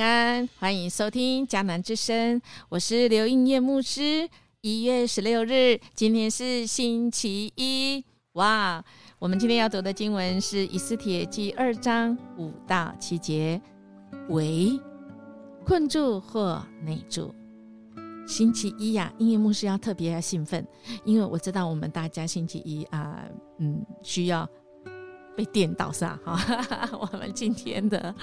安，欢迎收听迦南之声，我是刘应叶牧师。一月十六日，今天是星期一，哇！我们今天要读的经文是《以斯帖记》二章五到七节，为困住或内住。星期一呀，音乐牧师要特别要兴奋，因为我知道我们大家星期一啊，嗯，需要。被电到是吧？哈，我们今天的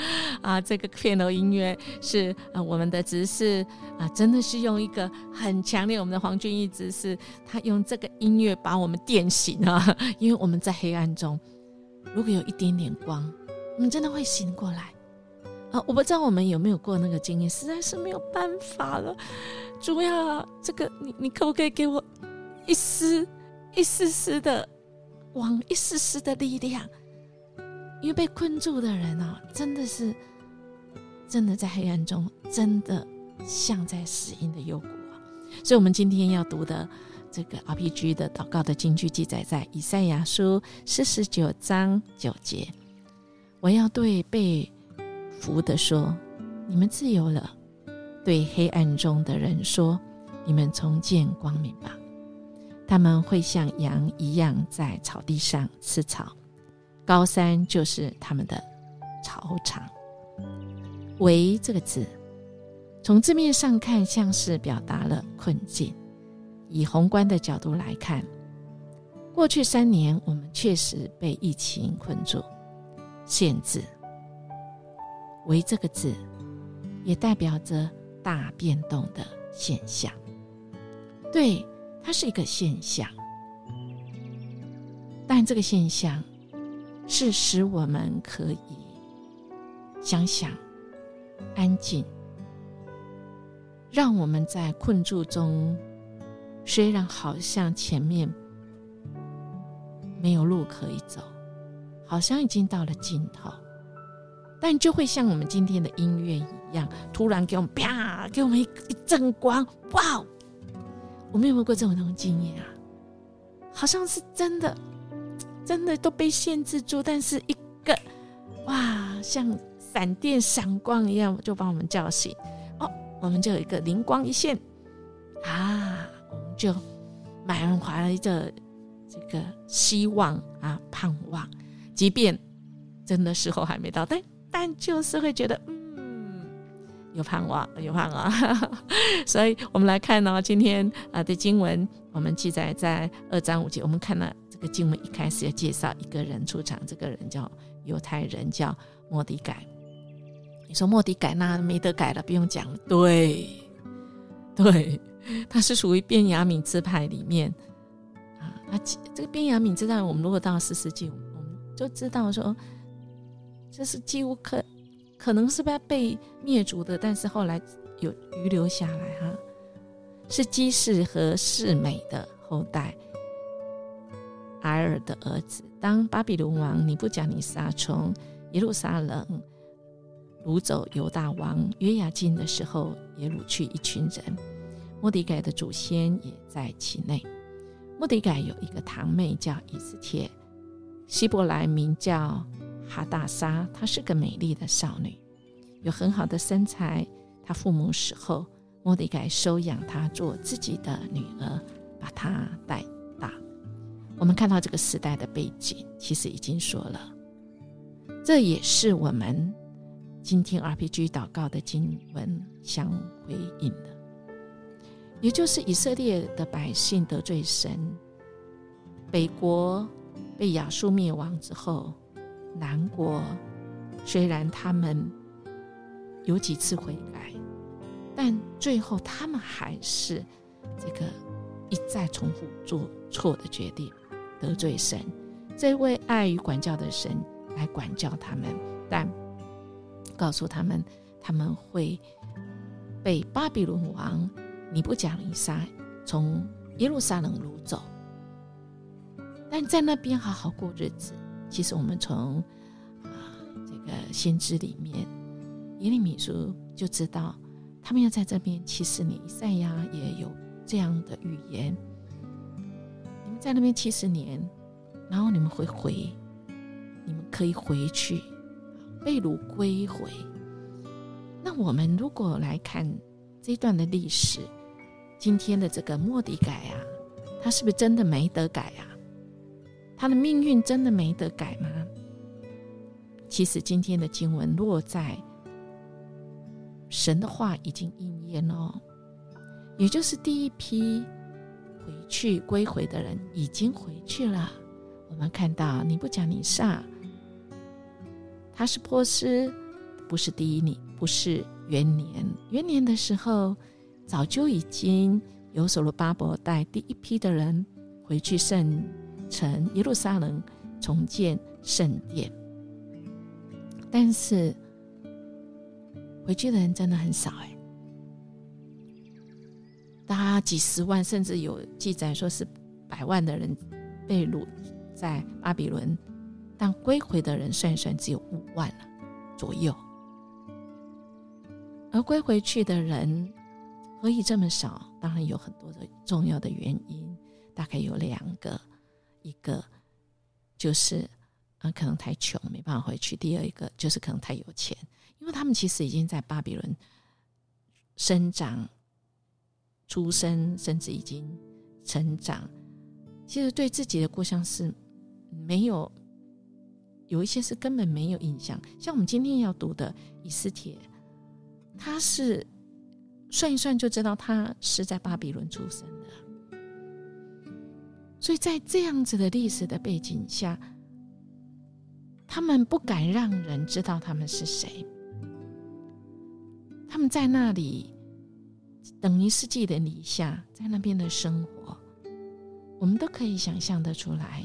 啊，这个片头音乐是啊，我们的执事啊，真的是用一个很强烈，我们的黄俊义执事，他用这个音乐把我们电醒啊，因为我们在黑暗中，如果有一点点光，我们真的会醒过来啊！我不知道我们有没有过那个经验，实在是没有办法了。主要这个，你你可不可以给我一丝一丝丝的光，一丝丝的力量？因为被困住的人啊，真的是真的在黑暗中，真的像在死荫的幽谷啊！所以，我们今天要读的这个 RPG 的祷告的经句，记载在以赛亚书四十九章九节。我要对被俘的说：“你们自由了。”对黑暗中的人说：“你们重见光明吧。”他们会像羊一样在草地上吃草。高山就是他们的草场。为这个字，从字面上看，像是表达了困境。以宏观的角度来看，过去三年我们确实被疫情困住、限制。为这个字，也代表着大变动的现象。对，它是一个现象，但这个现象。是使我们可以想想安静，让我们在困住中，虽然好像前面没有路可以走，好像已经到了尽头，但就会像我们今天的音乐一样，突然给我们啪，给我们一一阵光，哇！我们有没有过这种经验啊？好像是真的。真的都被限制住，但是一个哇，像闪电闪光一样，就把我们叫醒哦，我们就有一个灵光一现啊，我们就满怀着这个希望啊，盼望，即便真的时候还没到，但但就是会觉得嗯，有盼望，有盼望，所以我们来看呢，今天啊的经文，我们记载在二章五节，我们看了。这个经文一开始要介绍一个人出场，这个人叫犹太人，叫莫迪改。你说莫迪改那没得改了，不用讲了。对，对，他是属于便雅悯支派里面啊。他这个便雅悯支派，我们如果到四世纪，我们就知道说，这是几乎可可能是被被灭族的，但是后来有遗留下来哈，是基士和世美的后代。埃尔的儿子，当巴比伦王尼布甲尼撒从耶路撒冷掳走犹大王约雅金的时候，也掳去一群人。莫迪改的祖先也在其内。莫迪改有一个堂妹叫以斯帖，希伯来名叫哈大沙，她是个美丽的少女，有很好的身材。她父母死后，莫迪改收养她做自己的女儿，把她带大。我们看到这个时代的背景，其实已经说了，这也是我们今天 RPG 祷告的经文相回应的，也就是以色列的百姓得罪神，北国被亚述灭亡之后，南国虽然他们有几次悔改，但最后他们还是这个一再重复做错的决定。得罪神，这位爱与管教的神来管教他们，但告诉他们他们会被巴比伦王尼布甲尼撒从耶路撒冷掳走，但在那边好好过日子。其实我们从啊这个先知里面耶利米书就知道，他们要在这边七十年。以赛亚也有这样的预言。你们在那边七十年，然后你们会回，你们可以回去，被掳归回。那我们如果来看这段的历史，今天的这个莫迪改啊，他是不是真的没得改啊？他的命运真的没得改吗？其实今天的经文落在神的话已经应验了，也就是第一批回去归回的人已经回去了。我们看到你不讲你上，他是波斯，不是第一年，不是元年。元年的时候，早就已经有所罗巴伯带第一批的人回去圣城耶路撒冷重建圣殿。但是回去的人真的很少哎，大家几十万，甚至有记载说是百万的人被掳在巴比伦，但归回的人算算只有五万了左右。而归回去的人何以这么少？当然有很多的重要的原因，大概有两个，一个就是。啊，可能太穷没办法回去。第二一个就是可能太有钱，因为他们其实已经在巴比伦生长、出生，甚至已经成长。其实对自己的故乡是没有有一些是根本没有印象。像我们今天要读的以斯帖，他是算一算就知道他是在巴比伦出生的。所以在这样子的历史的背景下。他们不敢让人知道他们是谁。他们在那里等于世纪的礼下，在那边的生活，我们都可以想象得出来，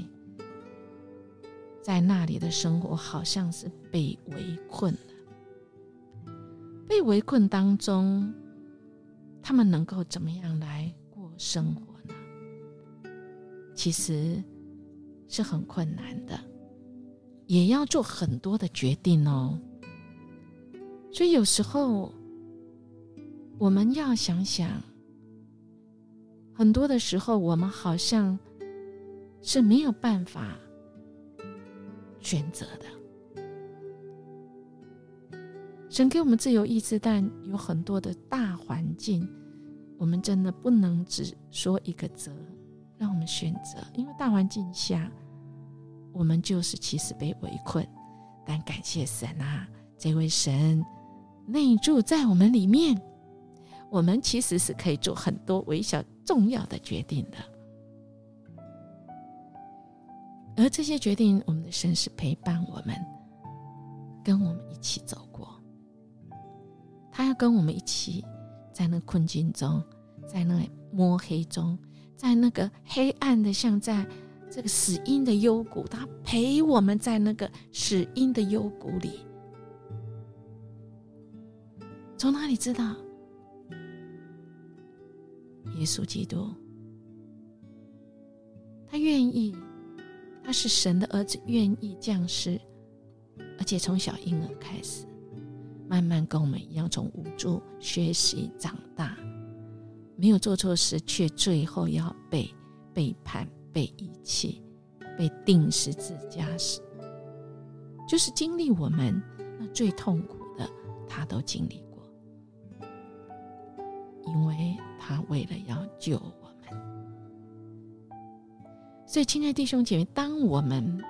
在那里的生活好像是被围困的。被围困当中，他们能够怎么样来过生活？其实是很困难的。也要做很多的决定哦，所以有时候我们要想想，很多的时候我们好像是没有办法选择的。神给我们自由意志，但有很多的大环境，我们真的不能只说一个责，选择，因为大环境下。我们就是其实被围困，但感谢神啊，这位神内住在我们里面，我们其实是可以做很多微小重要的决定的。而这些决定，我们的神是陪伴我们，跟我们一起走过。他要跟我们一起在那困境中，在那摸黑中，在那个黑暗的像在。这个死因的幽谷，他陪我们在那个死因的幽谷里。从哪里知道？耶稣基督，他愿意，他是神的儿子，愿意降世，而且从小婴儿开始，慢慢跟我们一样，从无助学习长大，没有做错事，却最后要被背叛。被遗弃、被定时自家时，就是经历我们那最痛苦的，他都经历过，因为他为了要救我们。所以，亲爱弟兄姐妹，当我们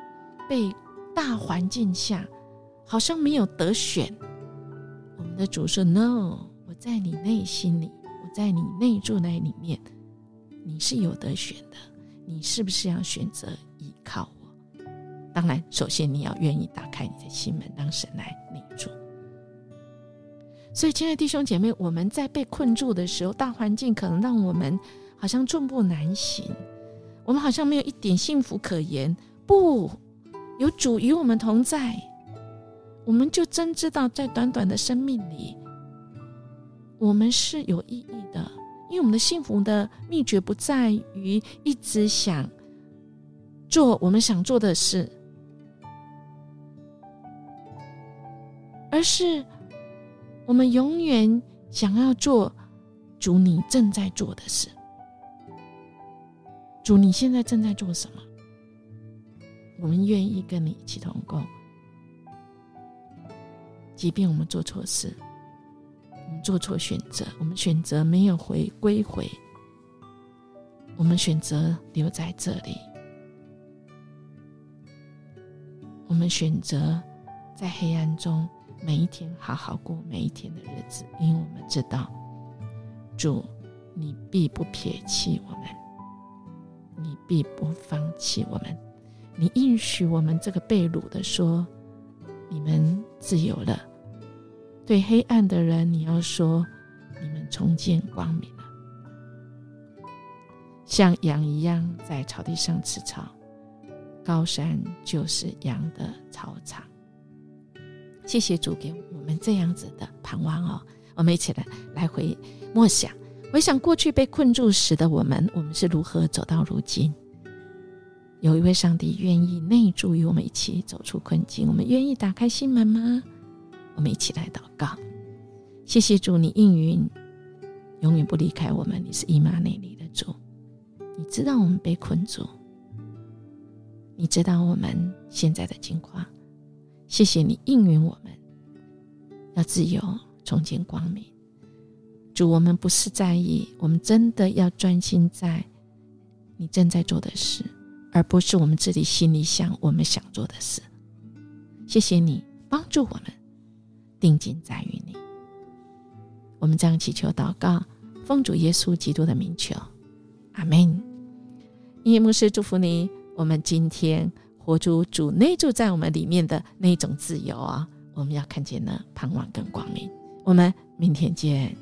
被大环境下好像没有得选，我们的主说：“No，我在你内心里，在你内住那里面，你是有得选的。”你是不是要选择依靠我？当然，首先你要愿意打开你的心门，让神来内住。所以，亲爱的弟兄姐妹，我们在被困住的时候，大环境可能让我们好像寸步难行，我们好像没有一点幸福可言。不，有主与我们同在，我们就真知道，在短短的生命里，我们是有意义的。因为我们的幸福的秘诀不在于一直想做我们想做的事，而是我们永远想要做主你正在做的事。主，你现在正在做什么？我们愿意跟你一起同工，即便我们做错事，做错选择，我们选择没有回归回，我们选择留在这里，我们选择在黑暗中每一天好好过每一天的日子，因为我们知道主，你必不撇弃我们，你必不放弃我们，你应许我们这个被掳的说，你们自由了。对黑暗的人，你要说：“你们重见光明了，像羊一样在草地上吃草。高山就是羊的草场。”谢谢主给我们这样子的盼望哦！我们一起来来回默想，回想过去被困住时的我们，我们是如何走到如今？有一位上帝愿意内住与我们一起走出困境，我们愿意打开心门吗？我们一起来祷告，谢谢主，你应允，永远不离开我们。你是伊玛内利的主，你知道我们被困住，你知道我们现在的境况。谢谢你应允我们，要自由，重见光明。主，我们不是在意，我们真的要专心在你正在做的事，而不是我们自己心里想我们想做的事。谢谢你帮助我们。定睛在于你，我们这样祈求祷告，奉主耶稣基督的名求，阿门。音乐牧师祝福你，我们今天活出主内住在我们里面的那种自由啊！我们要看见呢盼望跟光明。我们明天见。